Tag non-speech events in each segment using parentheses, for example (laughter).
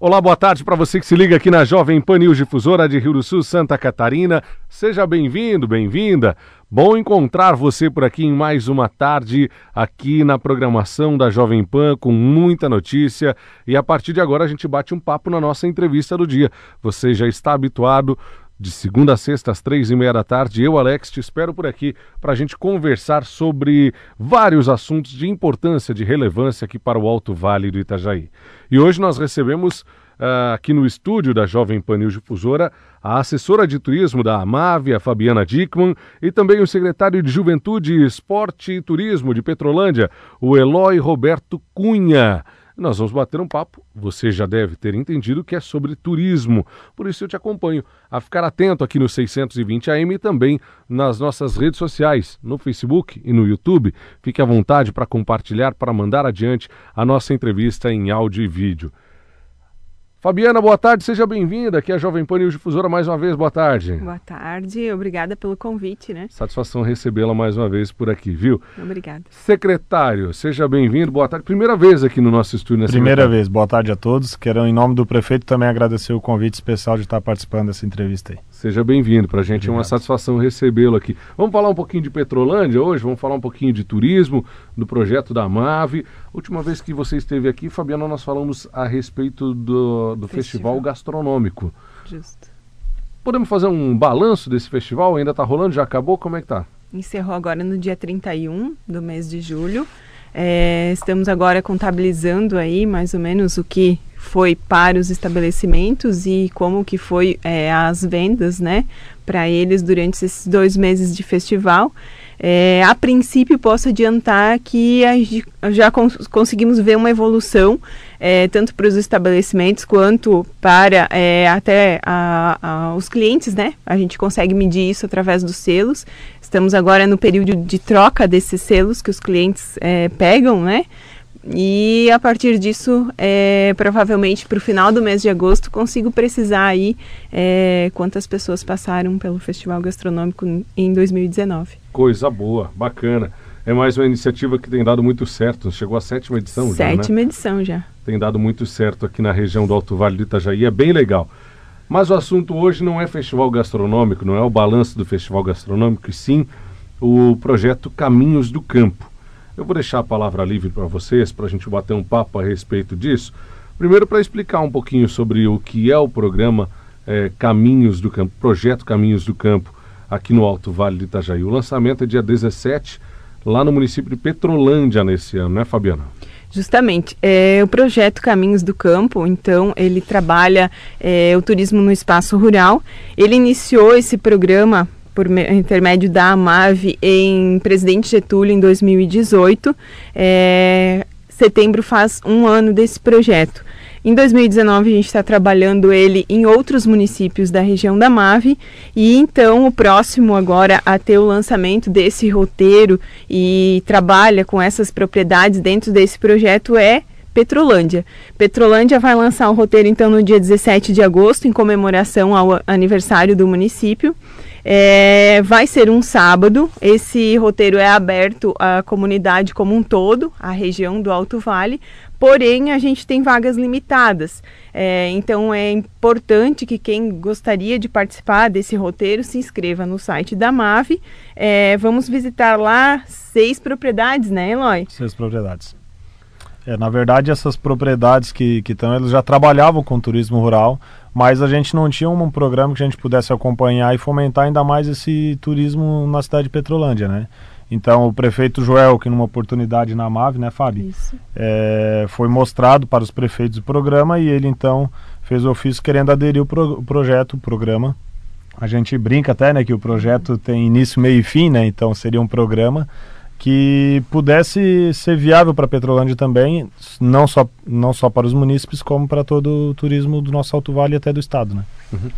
Olá, boa tarde para você que se liga aqui na Jovem Pan News Difusora de Rio do Sul, Santa Catarina. Seja bem-vindo, bem-vinda. Bom encontrar você por aqui em mais uma tarde aqui na programação da Jovem Pan com muita notícia e a partir de agora a gente bate um papo na nossa entrevista do dia. Você já está habituado de segunda a sexta às três e meia da tarde. Eu, Alex, te espero por aqui para a gente conversar sobre vários assuntos de importância, de relevância aqui para o Alto Vale do Itajaí. E hoje nós recebemos uh, aqui no estúdio da Jovem Pan News Difusora a assessora de turismo da AMAV, a Fabiana Dickman, e também o secretário de Juventude, Esporte e Turismo de Petrolândia, o Eloy Roberto Cunha. Nós vamos bater um papo. Você já deve ter entendido que é sobre turismo. Por isso eu te acompanho a ficar atento aqui no 620 AM e também nas nossas redes sociais, no Facebook e no YouTube. Fique à vontade para compartilhar, para mandar adiante a nossa entrevista em áudio e vídeo. Fabiana, boa tarde, seja bem-vinda aqui à Jovem Pan News Difusora mais uma vez, boa tarde. Boa tarde, obrigada pelo convite, né? Satisfação recebê-la mais uma vez por aqui, viu? Obrigada. Secretário, seja bem-vindo, boa tarde. Primeira vez aqui no nosso estúdio, né, Primeira vez, boa tarde a todos. Quero, em nome do prefeito, também agradecer o convite especial de estar participando dessa entrevista aí. Seja bem-vindo, para a gente Obrigado. é uma satisfação recebê-lo aqui. Vamos falar um pouquinho de Petrolândia hoje, vamos falar um pouquinho de turismo, do projeto da MAVE. Última vez que você esteve aqui, Fabiana, nós falamos a respeito do, do festival. festival gastronômico. Justo. Podemos fazer um balanço desse festival? Ainda está rolando? Já acabou? Como é que tá? Encerrou agora no dia 31 do mês de julho. É, estamos agora contabilizando aí mais ou menos o que foi para os estabelecimentos e como que foi é, as vendas, né, para eles durante esses dois meses de festival. É, a princípio, posso adiantar que já cons conseguimos ver uma evolução, é, tanto para os estabelecimentos quanto para é, até a, a, os clientes, né? A gente consegue medir isso através dos selos. Estamos agora no período de troca desses selos que os clientes é, pegam, né? E a partir disso, é, provavelmente para o final do mês de agosto, consigo precisar aí é, quantas pessoas passaram pelo Festival Gastronômico em 2019. Coisa boa, bacana. É mais uma iniciativa que tem dado muito certo. Chegou à sétima edição sétima já, né? Sétima edição já. Tem dado muito certo aqui na região do Alto Vale do Itajaí. É bem legal. Mas o assunto hoje não é festival gastronômico, não é o balanço do festival gastronômico, e sim o projeto Caminhos do Campo. Eu vou deixar a palavra livre para vocês, para a gente bater um papo a respeito disso. Primeiro, para explicar um pouquinho sobre o que é o programa é, Caminhos do Campo, projeto Caminhos do Campo, aqui no Alto Vale de Itajaí. O lançamento é dia 17, lá no município de Petrolândia nesse ano, né, Fabiana? Justamente. É, o projeto Caminhos do Campo, então, ele trabalha é, o turismo no espaço rural. Ele iniciou esse programa por intermédio da AMAV em Presidente Getúlio em 2018. É, setembro faz um ano desse projeto. Em 2019 a gente está trabalhando ele em outros municípios da região da MAVE e então o próximo agora a ter o lançamento desse roteiro e trabalha com essas propriedades dentro desse projeto é Petrolândia. Petrolândia vai lançar o roteiro então no dia 17 de agosto em comemoração ao aniversário do município. É, vai ser um sábado. Esse roteiro é aberto à comunidade como um todo, à região do Alto Vale. Porém, a gente tem vagas limitadas. É, então, é importante que quem gostaria de participar desse roteiro se inscreva no site da MAVE. É, vamos visitar lá seis propriedades, né, Eloy? Seis propriedades. É, na verdade, essas propriedades que estão, eles já trabalhavam com turismo rural, mas a gente não tinha um programa que a gente pudesse acompanhar e fomentar ainda mais esse turismo na cidade de Petrolândia, né? Então, o prefeito Joel, que numa oportunidade na MAV, né, Fábio? É, foi mostrado para os prefeitos o programa e ele, então, fez o ofício querendo aderir o, pro, o projeto, o programa. A gente brinca até, né, que o projeto tem início, meio e fim, né? Então, seria um programa que pudesse ser viável para Petrolândia também, não só, não só para os munícipes, como para todo o turismo do nosso Alto Vale e até do Estado. Né? Uhum.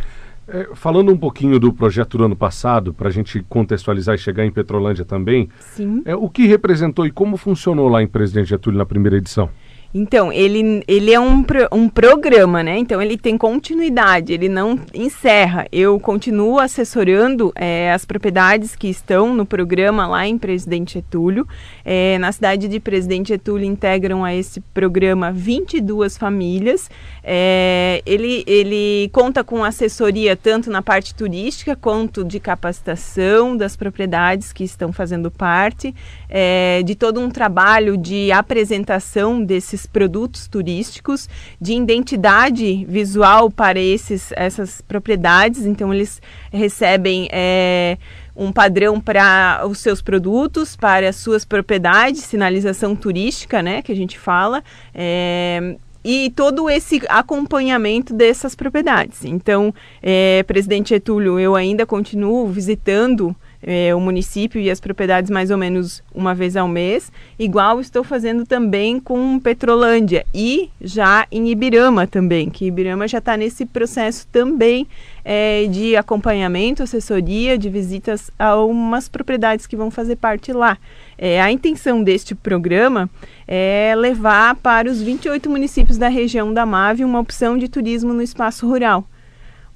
É, falando um pouquinho do projeto do ano passado, para a gente contextualizar e chegar em Petrolândia também, Sim. É, o que representou e como funcionou lá em Presidente Getúlio na primeira edição? Então, ele, ele é um, um programa, né? Então, ele tem continuidade, ele não encerra. Eu continuo assessorando é, as propriedades que estão no programa lá em Presidente Getúlio. É, na cidade de Presidente Getúlio integram a esse programa 22 famílias. É, ele, ele conta com assessoria tanto na parte turística quanto de capacitação das propriedades que estão fazendo parte, é, de todo um trabalho de apresentação desses produtos turísticos, de identidade visual para esses, essas propriedades. Então, eles recebem. É, um padrão para os seus produtos, para as suas propriedades, sinalização turística, né, que a gente fala, é, e todo esse acompanhamento dessas propriedades. Então, é, presidente Getúlio, eu ainda continuo visitando é, o município e as propriedades mais ou menos uma vez ao mês, igual estou fazendo também com Petrolândia e já em Ibirama também, que Ibirama já está nesse processo também é, de acompanhamento, assessoria, de visitas a umas propriedades que vão fazer parte lá. É, a intenção deste programa é levar para os 28 municípios da região da MAVE uma opção de turismo no espaço rural.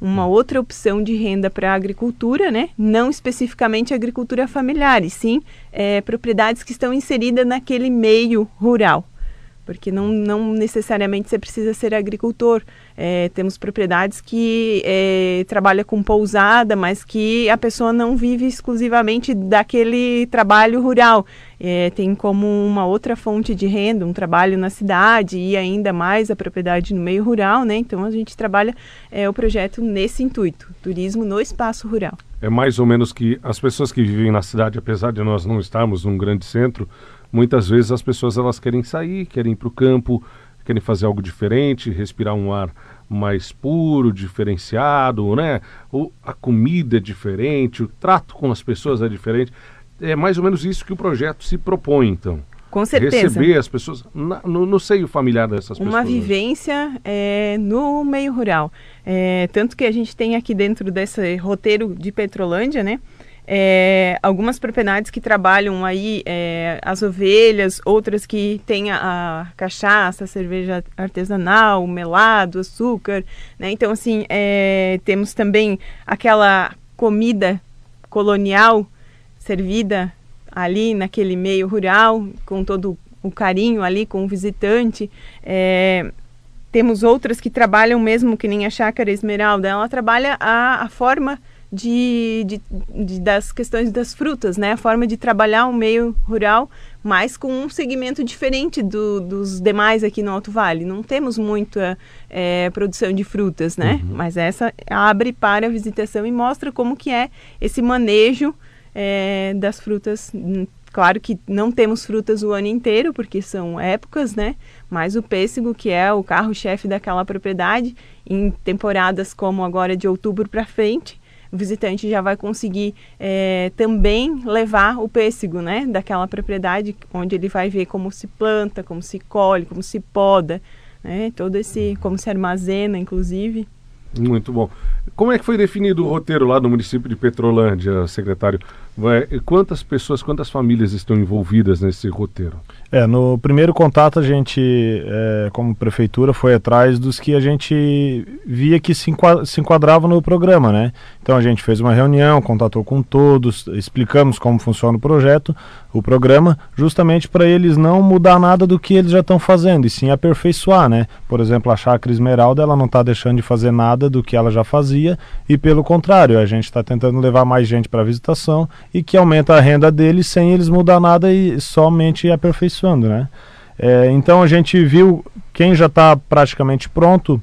Uma outra opção de renda para a agricultura, né? não especificamente agricultura familiar, e sim é, propriedades que estão inseridas naquele meio rural porque não, não necessariamente você precisa ser agricultor. É, temos propriedades que é, trabalham com pousada, mas que a pessoa não vive exclusivamente daquele trabalho rural. É, tem como uma outra fonte de renda, um trabalho na cidade e ainda mais a propriedade no meio rural, né? Então a gente trabalha é, o projeto nesse intuito, turismo no espaço rural. É mais ou menos que as pessoas que vivem na cidade, apesar de nós não estarmos num grande centro, muitas vezes as pessoas elas querem sair, querem ir para o campo, querem fazer algo diferente, respirar um ar mais puro, diferenciado, né? O, a comida é diferente, o trato com as pessoas é diferente. É mais ou menos isso que o projeto se propõe, então. Com certeza. Receber as pessoas na, no, no, seio familiar dessas pessoas. Uma vivência é, no meio rural. É, tanto que a gente tem aqui dentro desse roteiro de Petrolândia, né? É, algumas propriedades que trabalham aí é, as ovelhas, outras que têm a, a, cachaça, a cerveja artesanal, melado, açúcar, né? Então, assim, é, temos também aquela comida colonial servida ali naquele meio rural, com todo o carinho ali com o visitante. É, temos outras que trabalham mesmo, que nem a Chácara Esmeralda, ela trabalha a, a forma de, de, de, das questões das frutas, né? A forma de trabalhar o meio rural, mas com um segmento diferente do, dos demais aqui no Alto Vale. Não temos muita é, produção de frutas, né? Uhum. Mas essa abre para a visitação e mostra como que é esse manejo é, das frutas. Claro que não temos frutas o ano inteiro, porque são épocas, né? Mas o pêssego, que é o carro-chefe daquela propriedade, em temporadas como agora de outubro para frente, o visitante já vai conseguir é, também levar o pêssego, né, daquela propriedade, onde ele vai ver como se planta, como se colhe, como se poda, né, todo esse, como se armazena, inclusive. Muito bom. Como é que foi definido o roteiro lá no município de Petrolândia, secretário? Quantas pessoas, quantas famílias estão envolvidas nesse roteiro? É, no primeiro contato a gente, é, como prefeitura, foi atrás dos que a gente via que se, se enquadravam no programa, né? Então a gente fez uma reunião, contatou com todos, explicamos como funciona o projeto, o programa, justamente para eles não mudar nada do que eles já estão fazendo, e sim aperfeiçoar, né? Por exemplo, a Chácara Esmeralda, ela não está deixando de fazer nada do que ela já fazia, e pelo contrário, a gente está tentando levar mais gente para a visitação e que aumenta a renda deles sem eles mudar nada e somente aperfeiçoando, né? É, então a gente viu quem já está praticamente pronto,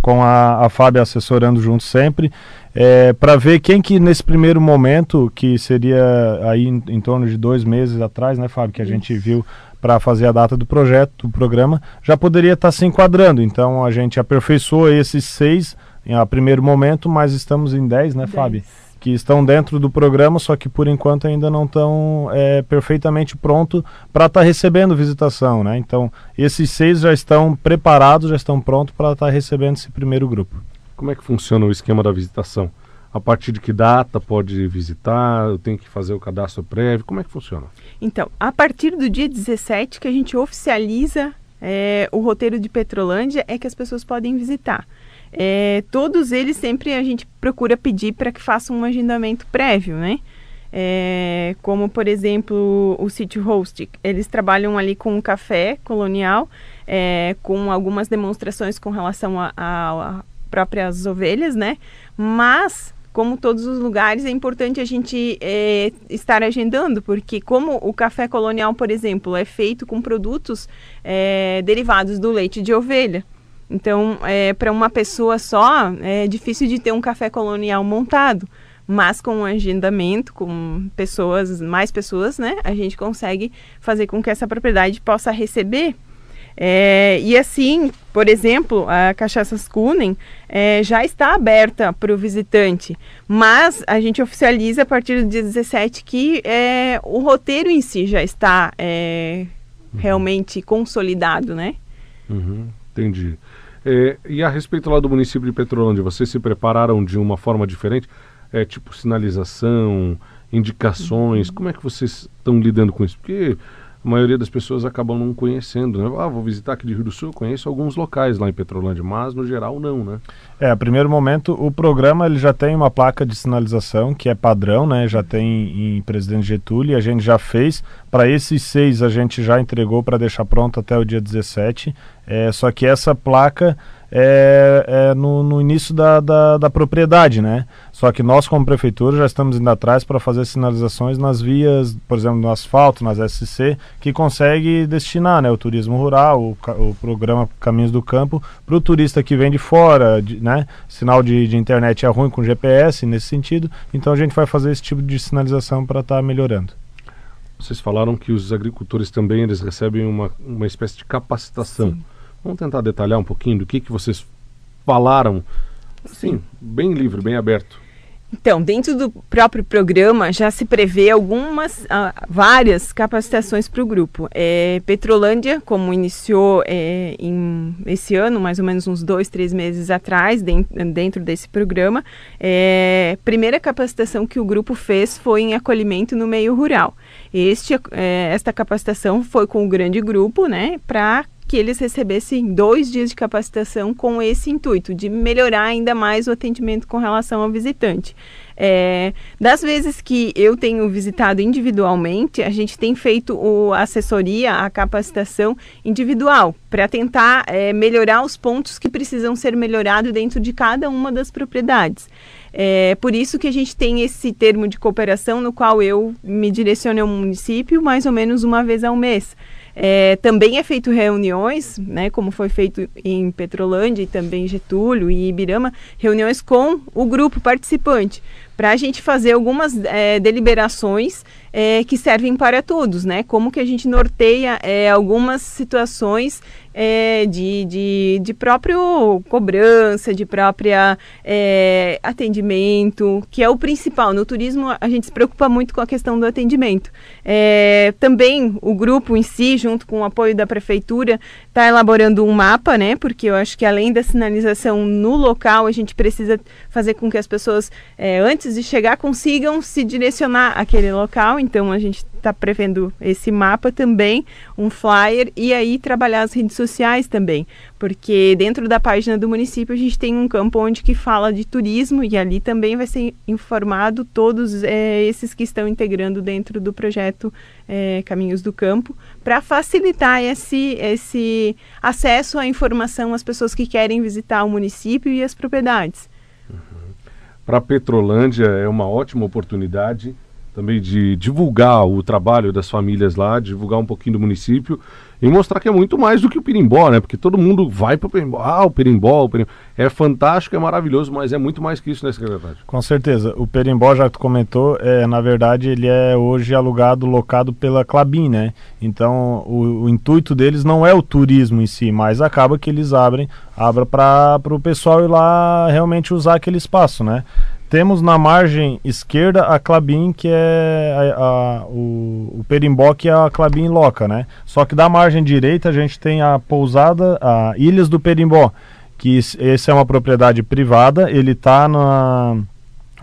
com a, a Fábio assessorando junto sempre, é, para ver quem que nesse primeiro momento, que seria aí em, em, torno de dois meses atrás, né, Fábio, que a Isso. gente viu para fazer a data do projeto, do programa, já poderia estar tá se enquadrando. Então a gente aperfeiçoou esses seis em a primeiro momento, mas estamos em dez, né, dez. Fábio? Que estão dentro do programa, só que por enquanto ainda não estão é, perfeitamente pronto para estar tá recebendo visitação, né? Então esses seis já estão preparados, já estão prontos para estar tá recebendo esse primeiro grupo. Como é que funciona o esquema da visitação? A partir de que data pode visitar? Eu tenho que fazer o cadastro prévio? Como é que funciona? Então, a partir do dia 17 que a gente oficializa é, o roteiro de Petrolândia é que as pessoas podem visitar. É, todos eles sempre a gente procura pedir para que façam um agendamento prévio, né? É, como por exemplo o City Host, eles trabalham ali com um café colonial, é, com algumas demonstrações com relação a, próprias ovelhas, né? Mas como todos os lugares, é importante a gente é, estar agendando, porque como o café colonial, por exemplo, é feito com produtos é, derivados do leite de ovelha. Então, é, para uma pessoa só, é difícil de ter um café colonial montado. Mas com um agendamento, com pessoas, mais pessoas, né, a gente consegue fazer com que essa propriedade possa receber é, e assim, por exemplo, a Cachaças Kunen é, já está aberta para o visitante, mas a gente oficializa a partir do dia 17 que é, o roteiro em si já está é, uhum. realmente consolidado, né? Uhum, entendi. É, e a respeito lá do município de Petrolândia, vocês se prepararam de uma forma diferente? É, tipo sinalização, indicações, como é que vocês estão lidando com isso? Porque a maioria das pessoas acabam não conhecendo, né? Ah, vou visitar aqui de Rio do Sul, conheço alguns locais lá em Petrolândia, mas no geral não, né? É, a primeiro momento o programa ele já tem uma placa de sinalização que é padrão, né? Já tem em Presidente Getúlio, a gente já fez. Para esses seis a gente já entregou para deixar pronto até o dia 17. É, só que essa placa é, é no, no, início da, da, da, propriedade, né? Só que nós, como prefeitura, já estamos indo atrás para fazer sinalizações nas vias, por exemplo, no asfalto, nas SC, que consegue destinar né, o turismo rural, o, o programa Caminhos do Campo, para o turista que vem de fora, de, né? Sinal de, de, internet é ruim com GPS nesse sentido, então a gente vai fazer esse tipo de sinalização para estar tá melhorando. Vocês falaram que os agricultores também eles recebem uma, uma espécie de capacitação. Sim Vamos tentar detalhar um pouquinho do que, que vocês falaram, sim, bem livre, bem aberto. Então, dentro do próprio programa já se prevê algumas, uh, várias capacitações para o grupo. É, Petrolândia, como iniciou é, em, esse ano, mais ou menos uns dois, três meses atrás, dentro, dentro desse programa, é, primeira capacitação que o grupo fez foi em acolhimento no meio rural. Este, é, esta capacitação foi com o grande grupo, né, para que eles recebessem dois dias de capacitação com esse intuito, de melhorar ainda mais o atendimento com relação ao visitante. É, das vezes que eu tenho visitado individualmente, a gente tem feito o, a assessoria, a capacitação individual, para tentar é, melhorar os pontos que precisam ser melhorados dentro de cada uma das propriedades. É por isso que a gente tem esse termo de cooperação no qual eu me direciono ao município mais ou menos uma vez ao mês. É, também é feito reuniões, né, como foi feito em Petrolândia e também em Getúlio e Ibirama, reuniões com o grupo participante, para a gente fazer algumas é, deliberações é, que servem para todos, né? Como que a gente norteia é, algumas situações de, de, de próprio cobrança, de própria atendimento, que é o principal. No turismo a gente se preocupa muito com a questão do atendimento. Também o grupo em si, junto com o apoio da prefeitura, está elaborando um mapa, né? Porque eu acho que além da sinalização no local, a gente precisa fazer com que as pessoas, é, antes de chegar, consigam se direcionar àquele local. Então a gente está prevendo esse mapa também, um flyer e aí trabalhar as redes sociais também, porque dentro da página do município a gente tem um campo onde que fala de turismo e ali também vai ser informado todos é, esses que estão integrando dentro do projeto é, Caminhos do Campo para facilitar esse, esse acesso à informação às pessoas que querem visitar o município e as propriedades. Para Petrolândia é uma ótima oportunidade também de divulgar o trabalho das famílias lá, divulgar um pouquinho do município e mostrar que é muito mais do que o Perimbó, né? Porque todo mundo vai para o Perimbó, ah, o Perimbó, o Perimbó. É fantástico, é maravilhoso, mas é muito mais que isso, né, secretário? Com certeza. O Perimbó, já que tu comentou, é, na verdade ele é hoje alugado, locado pela Clabin, né? Então o, o intuito deles não é o turismo em si, mas acaba que eles abrem, abra para o pessoal ir lá realmente usar aquele espaço, né? Temos na margem esquerda a Clabin, que é a, a, o, o Perimbó, que é a Clabin Loca, né? Só que da margem direita a gente tem a pousada, a Ilhas do Perimbó, que essa é uma propriedade privada, ele está na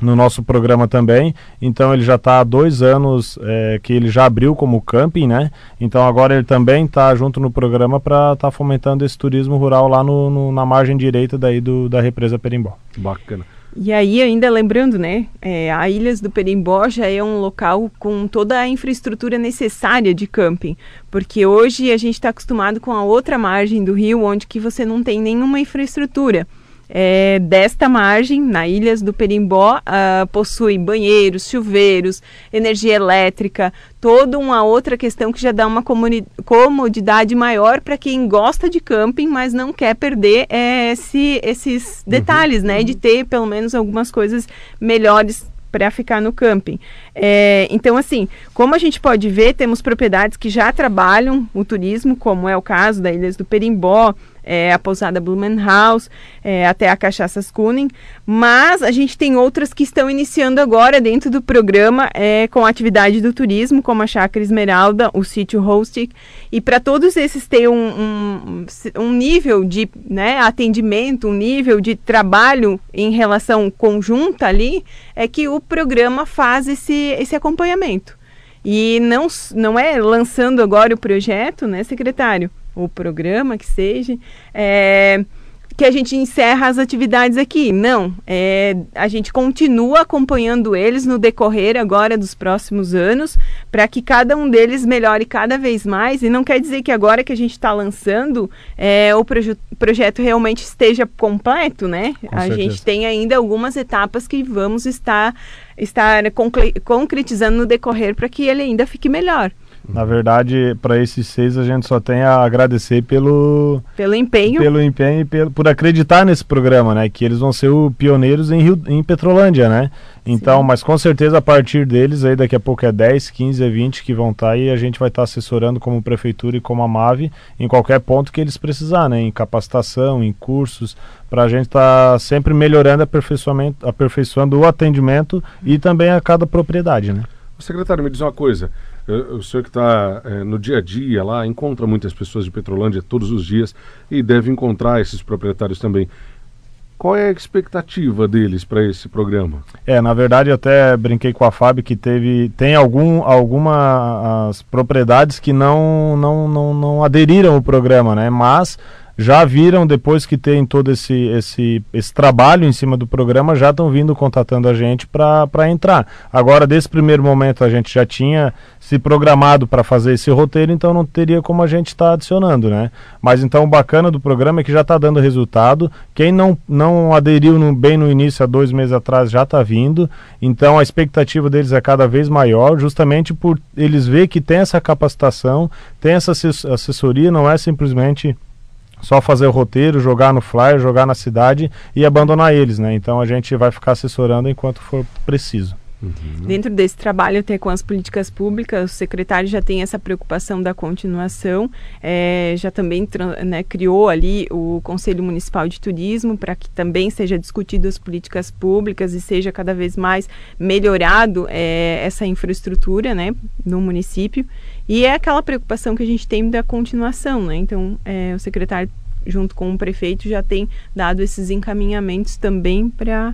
no nosso programa também. Então ele já está há dois anos é, que ele já abriu como camping, né? Então agora ele também está junto no programa para estar tá fomentando esse turismo rural lá no, no, na margem direita daí do, da represa Perimbó. Bacana. E aí, ainda lembrando, né, é, a Ilhas do Perimbó já é um local com toda a infraestrutura necessária de camping, porque hoje a gente está acostumado com a outra margem do rio, onde que você não tem nenhuma infraestrutura é, desta margem, na Ilhas do Perimbó, uh, possui banheiros, chuveiros, energia elétrica, toda uma outra questão que já dá uma comodidade maior para quem gosta de camping, mas não quer perder é, esse, esses uhum. detalhes, uhum. né? De ter pelo menos algumas coisas melhores para ficar no camping. É, então, assim, como a gente pode ver, temos propriedades que já trabalham o turismo, como é o caso da Ilhas do Perimbó, é, a pousada Blumenhaus, é, até a Cachaças Kuning, mas a gente tem outras que estão iniciando agora dentro do programa é, com a atividade do turismo, como a Chácara Esmeralda, o sítio Hostic, e para todos esses ter um, um, um nível de né, atendimento, um nível de trabalho em relação conjunta ali, é que o programa faz esse, esse acompanhamento. E não, não é lançando agora o projeto, né, secretário? O programa que seja, é, que a gente encerra as atividades aqui. Não, é, a gente continua acompanhando eles no decorrer agora dos próximos anos, para que cada um deles melhore cada vez mais. E não quer dizer que agora que a gente está lançando, é, o proje projeto realmente esteja completo, né? Com a certeza. gente tem ainda algumas etapas que vamos estar, estar concretizando no decorrer para que ele ainda fique melhor. Na verdade, para esses seis a gente só tem a agradecer pelo pelo empenho, pelo empenho e pelo, por acreditar nesse programa, né? Que eles vão ser os pioneiros em, Rio, em Petrolândia, né? Então, Sim. mas com certeza a partir deles aí daqui a pouco é 10, 15, 20 que vão estar tá e a gente vai estar tá assessorando como prefeitura e como a MAVE em qualquer ponto que eles precisar, né? Em capacitação, em cursos, para a gente estar tá sempre melhorando aperfeiçoamento, aperfeiçoando o atendimento e também a cada propriedade, né? O secretário, me diz uma coisa. O senhor que está é, no dia a dia lá, encontra muitas pessoas de Petrolândia todos os dias e deve encontrar esses proprietários também. Qual é a expectativa deles para esse programa? É, na verdade, até brinquei com a Fábio que teve tem algum algumas propriedades que não, não, não, não aderiram ao programa, né? Mas já viram, depois que tem todo esse, esse, esse trabalho em cima do programa, já estão vindo contatando a gente para entrar. Agora, desse primeiro momento, a gente já tinha se programado para fazer esse roteiro, então não teria como a gente estar tá adicionando, né? Mas então o bacana do programa é que já está dando resultado. Quem não, não aderiu no, bem no início, há dois meses atrás, já está vindo. Então a expectativa deles é cada vez maior, justamente por eles ver que tem essa capacitação, tem essa assessoria, não é simplesmente só fazer o roteiro, jogar no flyer, jogar na cidade e abandonar eles, né? Então a gente vai ficar assessorando enquanto for preciso. Uhum. Dentro desse trabalho até com as políticas públicas, o secretário já tem essa preocupação da continuação, é, já também né, criou ali o Conselho Municipal de Turismo para que também seja discutido as políticas públicas e seja cada vez mais melhorado é, essa infraestrutura né, no município. E é aquela preocupação que a gente tem da continuação, né? Então, é, o secretário junto com o prefeito já tem dado esses encaminhamentos também para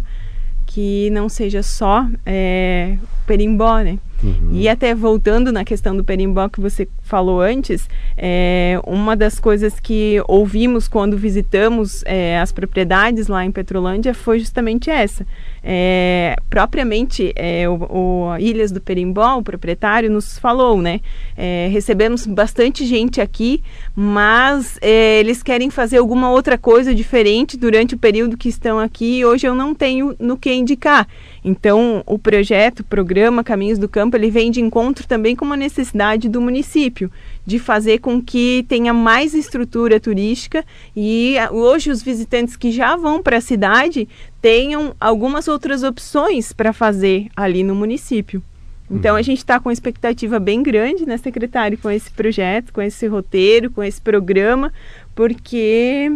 que não seja só é, perimbó, né? Uhum. E até voltando na questão do perimbó que você falou antes, é, uma das coisas que ouvimos quando visitamos é, as propriedades lá em Petrolândia foi justamente essa. É, propriamente, é, o, o, Ilhas do Perimbó, o proprietário, nos falou, né? É, recebemos bastante gente aqui, mas é, eles querem fazer alguma outra coisa diferente durante o período que estão aqui e hoje eu não tenho no que indicar. Então, o projeto, o programa Caminhos do Campo, ele vem de encontro também com uma necessidade do município de fazer com que tenha mais estrutura turística e hoje os visitantes que já vão para a cidade tenham algumas outras opções para fazer ali no município. Então a uhum. gente está com uma expectativa bem grande, né, secretário, com esse projeto, com esse roteiro, com esse programa, porque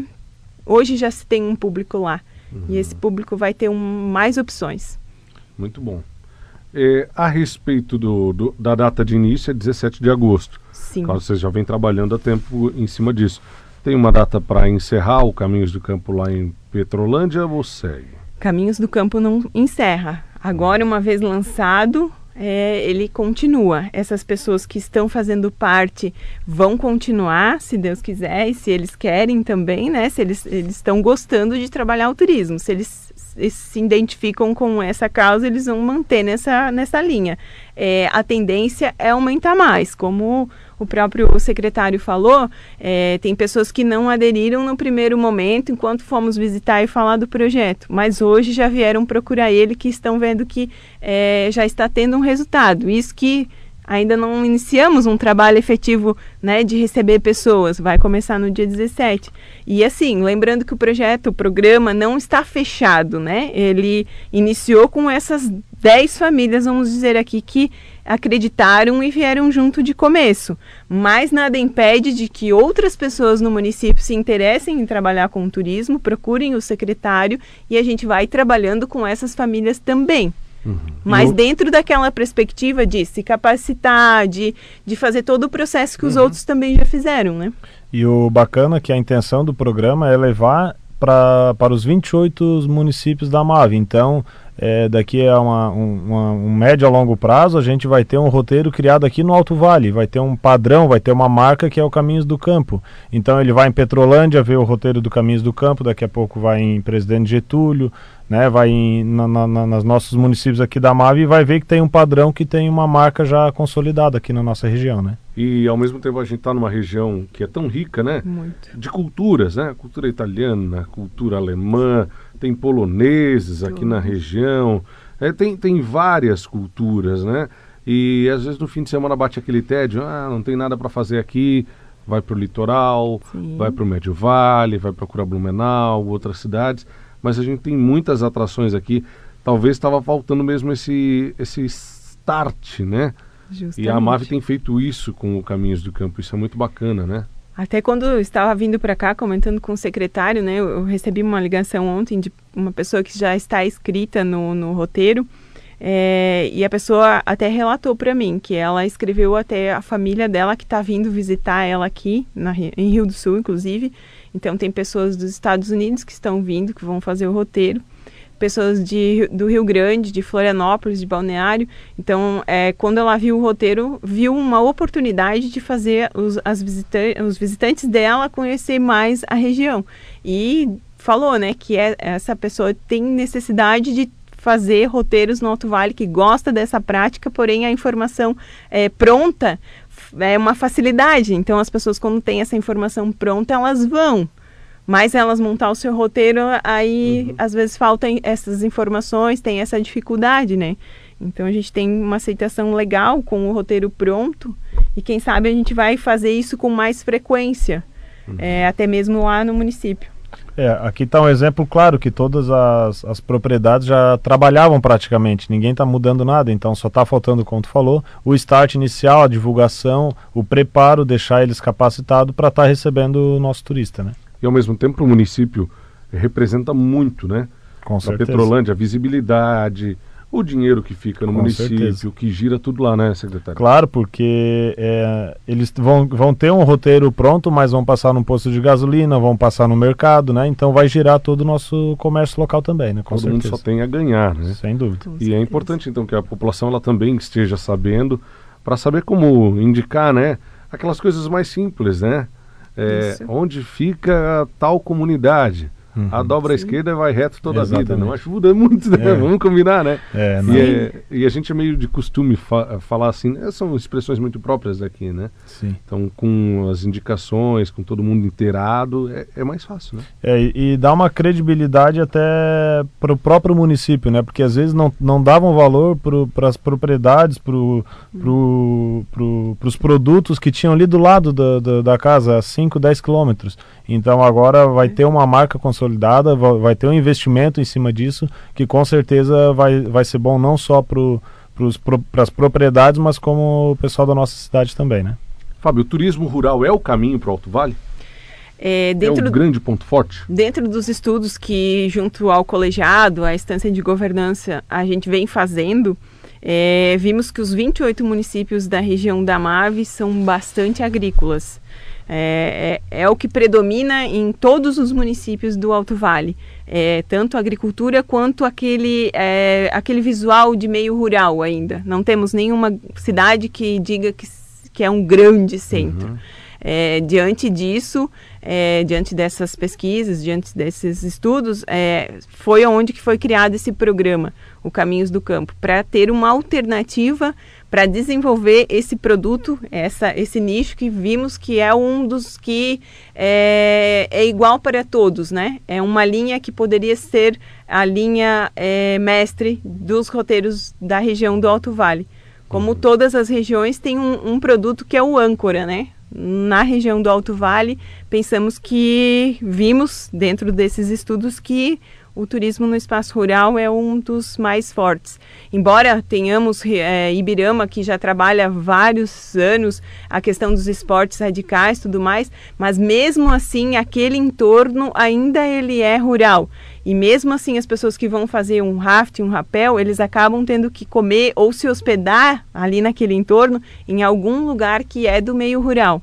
hoje já se tem um público lá uhum. e esse público vai ter um, mais opções. Muito bom. É, a respeito do, do, da data de início, é 17 de agosto. Sim. Claro, vocês já vem trabalhando há tempo em cima disso. Tem uma data para encerrar o Caminhos do Campo lá em Petrolândia ou segue? Caminhos do Campo não encerra. Agora, uma vez lançado, é, ele continua. Essas pessoas que estão fazendo parte vão continuar, se Deus quiser, e se eles querem também, né? Se eles, eles estão gostando de trabalhar o turismo, se eles, se identificam com essa causa, eles vão manter nessa, nessa linha. É, a tendência é aumentar mais, como o próprio secretário falou, é, tem pessoas que não aderiram no primeiro momento, enquanto fomos visitar e falar do projeto, mas hoje já vieram procurar ele, que estão vendo que é, já está tendo um resultado. Isso que ainda não iniciamos um trabalho efetivo né, de receber pessoas, vai começar no dia 17. E assim, lembrando que o projeto, o programa não está fechado, né? Ele iniciou com essas 10 famílias, vamos dizer aqui, que acreditaram e vieram junto de começo. Mas nada impede de que outras pessoas no município se interessem em trabalhar com o turismo, procurem o secretário e a gente vai trabalhando com essas famílias também. Uhum. Mas eu... dentro daquela perspectiva de se capacitar, de, de fazer todo o processo que os uhum. outros também já fizeram, né? E o bacana é que a intenção do programa é levar pra, para os 28 municípios da MAVE. Então, é, daqui a uma, uma, um médio a longo prazo, a gente vai ter um roteiro criado aqui no Alto Vale, vai ter um padrão, vai ter uma marca que é o Caminhos do Campo. Então ele vai em Petrolândia ver o roteiro do Caminhos do Campo, daqui a pouco vai em Presidente Getúlio, né, vai em, na, na, nas nossos municípios aqui da MAVE e vai ver que tem um padrão que tem uma marca já consolidada aqui na nossa região, né? E ao mesmo tempo a gente está numa região que é tão rica, né? Muito. De culturas, né? Cultura italiana, cultura alemã, tem poloneses aqui na região, é, tem, tem várias culturas, né? E às vezes no fim de semana bate aquele tédio, ah, não tem nada para fazer aqui, vai para o litoral, Sim. vai para o Médio Vale, vai procurar Blumenau, outras cidades, mas a gente tem muitas atrações aqui. Talvez estava faltando mesmo esse, esse start, né? Justamente. E a MAVE tem feito isso com o Caminhos do Campo, isso é muito bacana, né? Até quando eu estava vindo para cá, comentando com o secretário, né, eu, recebi uma ligação ontem de uma pessoa que já está inscrita no, no roteiro, é, e a pessoa até relatou para mim que ela escreveu até a família dela que está vindo visitar ela aqui, na, em Rio do Sul, inclusive. Então, tem pessoas dos Estados Unidos que estão vindo, que vão fazer o roteiro pessoas de, do Rio Grande, de Florianópolis, de Balneário. Então, é, quando ela viu o roteiro, viu uma oportunidade de fazer os, as visita os visitantes dela conhecer mais a região. E falou, né, que é, essa pessoa tem necessidade de fazer roteiros no Alto Vale, que gosta dessa prática, porém a informação é, pronta é uma facilidade. Então, as pessoas, quando têm essa informação pronta, elas vão. Mas elas montar o seu roteiro, aí uhum. às vezes faltam essas informações, tem essa dificuldade, né? Então a gente tem uma aceitação legal com o roteiro pronto e quem sabe a gente vai fazer isso com mais frequência, uhum. é, até mesmo lá no município. É, aqui está um exemplo claro que todas as, as propriedades já trabalhavam praticamente, ninguém está mudando nada, então só está faltando, como tu falou, o start inicial, a divulgação, o preparo, deixar eles capacitados para estar tá recebendo o nosso turista, né? e ao mesmo tempo o. A a dinheiro que fica no Com município, certeza. que gira tudo lá, né, secretário? Claro, porque é, eles vão, vão ter um roteiro pronto, mas vão passar num posto de gasolina, vão passar no mercado, né? Então vai girar todo o nosso comércio local também, né? Com todo certeza. mundo só tem a ganhar, né? Sem dúvida. e é importante, então, que a população ela também esteja sabendo, para saber como indicar, né? Aquelas coisas mais simples, né? é, onde fica tal comunidade. Uhum. A dobra à esquerda vai reto toda Exatamente. a vida. Não ajuda muito, né? É. (laughs) Vamos combinar, né? É, e, é, e, a gente é meio de costume fa falar assim, né? são expressões muito próprias daqui, né? Sim. Então, com as indicações, com todo mundo inteirado, é, é mais fácil, né? É, e, e dá uma credibilidade até para o próprio município, né? Porque às vezes não, não davam valor para as propriedades, para pro, pro, os produtos que tinham ali do lado da, da, da casa, a 5, 10 quilômetros. Então agora vai ter uma marca consolidada, vai ter um investimento em cima disso, que com certeza vai, vai ser bom não só para as propriedades, mas como o pessoal da nossa cidade também, né? Fábio, o turismo rural é o caminho para o Alto Vale? É, dentro é um grande ponto forte? Dentro dos estudos que, junto ao colegiado, a instância de governança, a gente vem fazendo, é, vimos que os 28 municípios da região da Mave são bastante agrícolas. É, é, é, o que predomina em todos os municípios do Alto Vale. É, tanto a agricultura quanto aquele, é, aquele visual de meio rural ainda. Não temos nenhuma cidade que diga que, que é um grande centro. Uhum. É, diante disso, é, diante dessas pesquisas, diante desses estudos, é, foi onde que foi criado esse programa, o Caminhos do Campo, para ter uma alternativa para desenvolver esse produto, essa, esse nicho que vimos que é um dos que é, é igual para todos, né? É uma linha que poderia ser a linha é, mestre dos roteiros da região do Alto Vale. Como uhum. todas as regiões, tem um, um produto que é o âncora, né? na região do Alto Vale, pensamos que vimos dentro desses estudos que o turismo no espaço rural é um dos mais fortes. Embora tenhamos é, Ibirama, que já trabalha vários anos a questão dos esportes radicais tudo mais, mas mesmo assim aquele entorno ainda ele é rural. E mesmo assim, as pessoas que vão fazer um rafting, um rapel, eles acabam tendo que comer ou se hospedar ali naquele entorno em algum lugar que é do meio rural.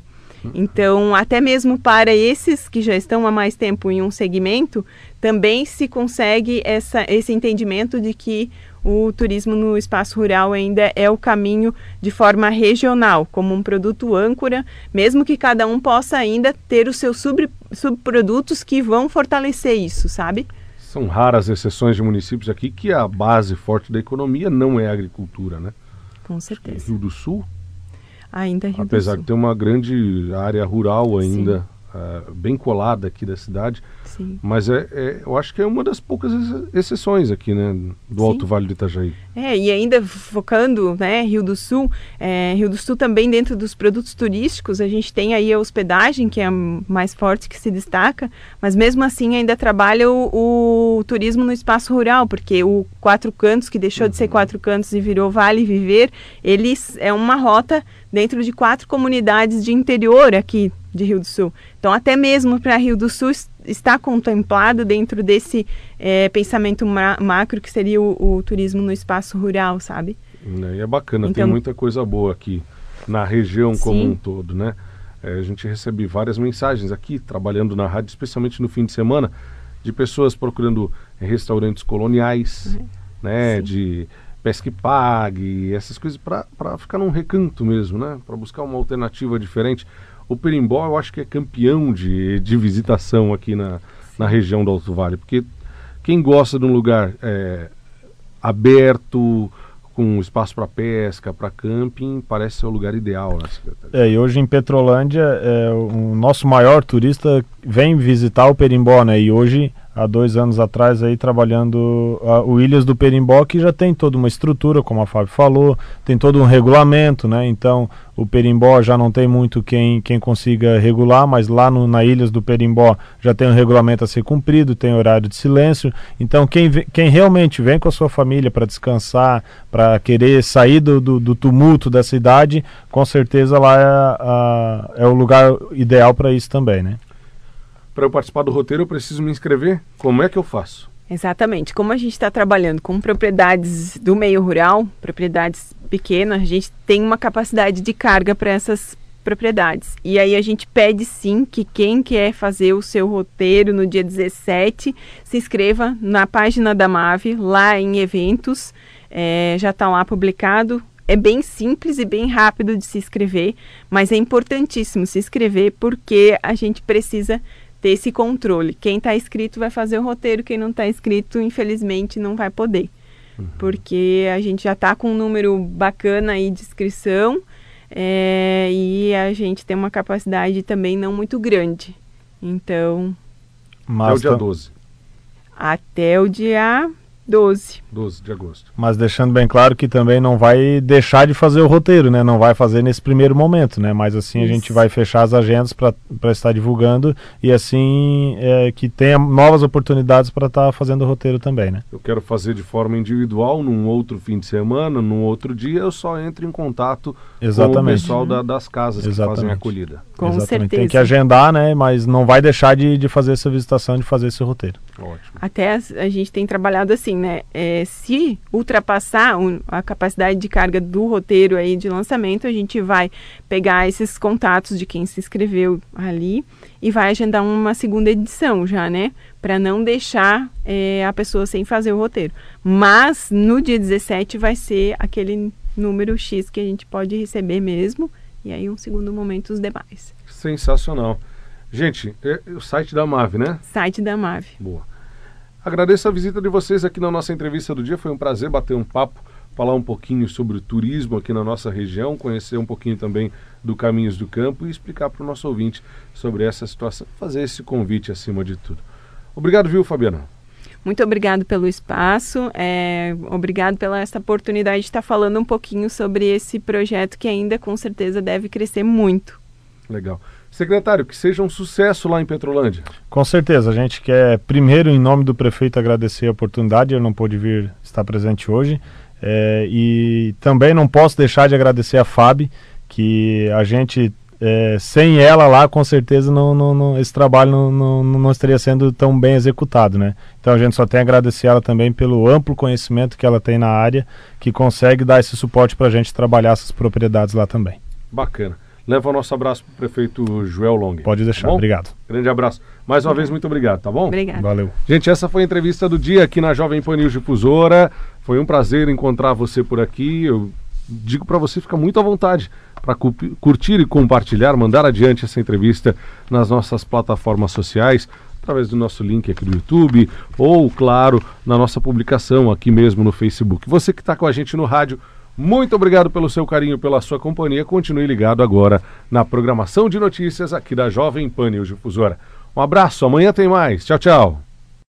Então, até mesmo para esses que já estão há mais tempo em um segmento, também se consegue essa, esse entendimento de que o turismo no espaço rural ainda é o caminho de forma regional, como um produto âncora, mesmo que cada um possa ainda ter os seus sub, subprodutos que vão fortalecer isso, sabe? São raras exceções de municípios aqui que a base forte da economia não é a agricultura, né? Com certeza. Rio do Sul? Ainda Rio Apesar do Sul. de ter uma grande área rural ainda, uh, bem colada aqui da cidade, Sim. Mas é, é, eu acho que é uma das poucas exceções aqui, né, do Sim. Alto Vale do Itajaí. É, e ainda focando, né, Rio do Sul, é, Rio do Sul também dentro dos produtos turísticos, a gente tem aí a hospedagem, que é a mais forte que se destaca, mas mesmo assim ainda trabalha o, o turismo no espaço rural, porque o Quatro Cantos, que deixou uhum. de ser uhum. Quatro Cantos e virou Vale Viver, eles é uma rota dentro de quatro comunidades de interior aqui de Rio do Sul. Então, até mesmo para Rio do Sul está contemplado dentro desse é, pensamento ma macro que seria o, o, turismo no espaço rural, sabe? É, e é bacana, então, tem muita coisa boa aqui na região sim. como um todo, né? É, a gente recebe várias mensagens aqui, trabalhando na rádio, especialmente no fim de semana, de pessoas procurando restaurantes coloniais, uhum. né? Sim. De pesca e pague, essas coisas para ficar num recanto mesmo, né? Para buscar uma alternativa diferente. O Perimbó eu acho que é campeão de, de visitação aqui na, na região do Alto Vale, porque quem gosta de um lugar é, aberto, com espaço para pesca, para camping, parece ser o lugar ideal, né, É, e hoje em Petrolândia, é, o nosso maior turista vem visitar o Perimbó, né? E hoje há dois anos atrás aí trabalhando o Ilhas do Perimbó que já tem toda uma estrutura, como a Fábio falou, tem todo um regulamento, né? Então o Perimbó já não tem muito quem, quem consiga regular, mas lá no, na Ilhas do Perimbó já tem um regulamento a ser cumprido, tem horário de silêncio. Então quem, quem realmente vem com a sua família para descansar, para querer sair do, do, do, tumulto da cidade, com certeza lá é, a, é o lugar ideal para isso também, né? Para eu participar do roteiro, eu preciso me inscrever? Como é que eu faço? Exatamente. Como a gente está trabalhando com propriedades do meio rural, propriedades pequenas, a gente tem uma capacidade de carga para essas propriedades. E aí a gente pede sim que quem quer fazer o seu roteiro no dia 17 se inscreva na página da MAVE, lá em eventos. É, já está lá publicado. É bem simples e bem rápido de se inscrever, mas é importantíssimo se inscrever porque a gente precisa ter esse controle. Quem está inscrito vai fazer o roteiro, quem não está inscrito, infelizmente, não vai poder. Uhum. Porque a gente já está com um número bacana aí de inscrição é, e a gente tem uma capacidade também não muito grande. Então. Mas até o dia 12. Até o dia 12. 12 de agosto. Mas deixando bem claro que também não vai deixar de fazer o roteiro, né? Não vai fazer nesse primeiro momento, né? Mas assim Isso. a gente vai fechar as agendas para estar divulgando e assim é, que tenha novas oportunidades para estar tá fazendo o roteiro também, né? Eu quero fazer de forma individual, num outro fim de semana, num outro dia, eu só entro em contato Exatamente. com o pessoal da, das casas Exatamente. que fazem a acolhida. Com Exatamente. certeza. Tem que agendar, né? Mas não vai deixar de, de fazer essa visitação, de fazer esse roteiro. Ótimo. Até a, a gente tem trabalhado assim, né? É, se ultrapassar a capacidade de carga do roteiro aí de lançamento, a gente vai pegar esses contatos de quem se inscreveu ali e vai agendar uma segunda edição já, né? Para não deixar é, a pessoa sem fazer o roteiro. Mas no dia 17 vai ser aquele número X que a gente pode receber mesmo. E aí, um segundo momento, os demais. Sensacional. Gente, é o site da MAVE, né? Site da MAVE. Boa. Agradeço a visita de vocês aqui na nossa entrevista do dia. Foi um prazer bater um papo, falar um pouquinho sobre o turismo aqui na nossa região, conhecer um pouquinho também do Caminhos do Campo e explicar para o nosso ouvinte sobre essa situação, fazer esse convite acima de tudo. Obrigado, viu, Fabiana? Muito obrigado pelo espaço, é, obrigado pela essa oportunidade de estar falando um pouquinho sobre esse projeto que ainda com certeza deve crescer muito. Legal. Secretário, que seja um sucesso lá em Petrolândia. Com certeza, a gente quer primeiro, em nome do prefeito, agradecer a oportunidade, ele não pôde vir estar presente hoje, é, e também não posso deixar de agradecer a FAB, que a gente, é, sem ela lá, com certeza não, não, não esse trabalho não, não, não, estaria sendo tão bem executado, né? Então a gente só tem a agradecer ela também pelo amplo conhecimento que ela tem na área, que consegue dar esse suporte para a gente trabalhar essas propriedades lá também. Bacana. Leva o nosso abraço para o prefeito Joel Long. Pode deixar, tá obrigado. Grande abraço. Mais uma vez, muito obrigado, tá bom? Obrigado. Valeu. Gente, essa foi a entrevista do dia aqui na Jovem Pan News Difusora. Foi um prazer encontrar você por aqui. Eu digo para você, fica muito à vontade para curtir e compartilhar, mandar adiante essa entrevista nas nossas plataformas sociais, através do nosso link aqui do YouTube, ou, claro, na nossa publicação aqui mesmo no Facebook. Você que está com a gente no rádio, muito obrigado pelo seu carinho, pela sua companhia. Continue ligado agora na programação de notícias aqui da Jovem Pan News Difusora. Um abraço, amanhã tem mais. Tchau, tchau.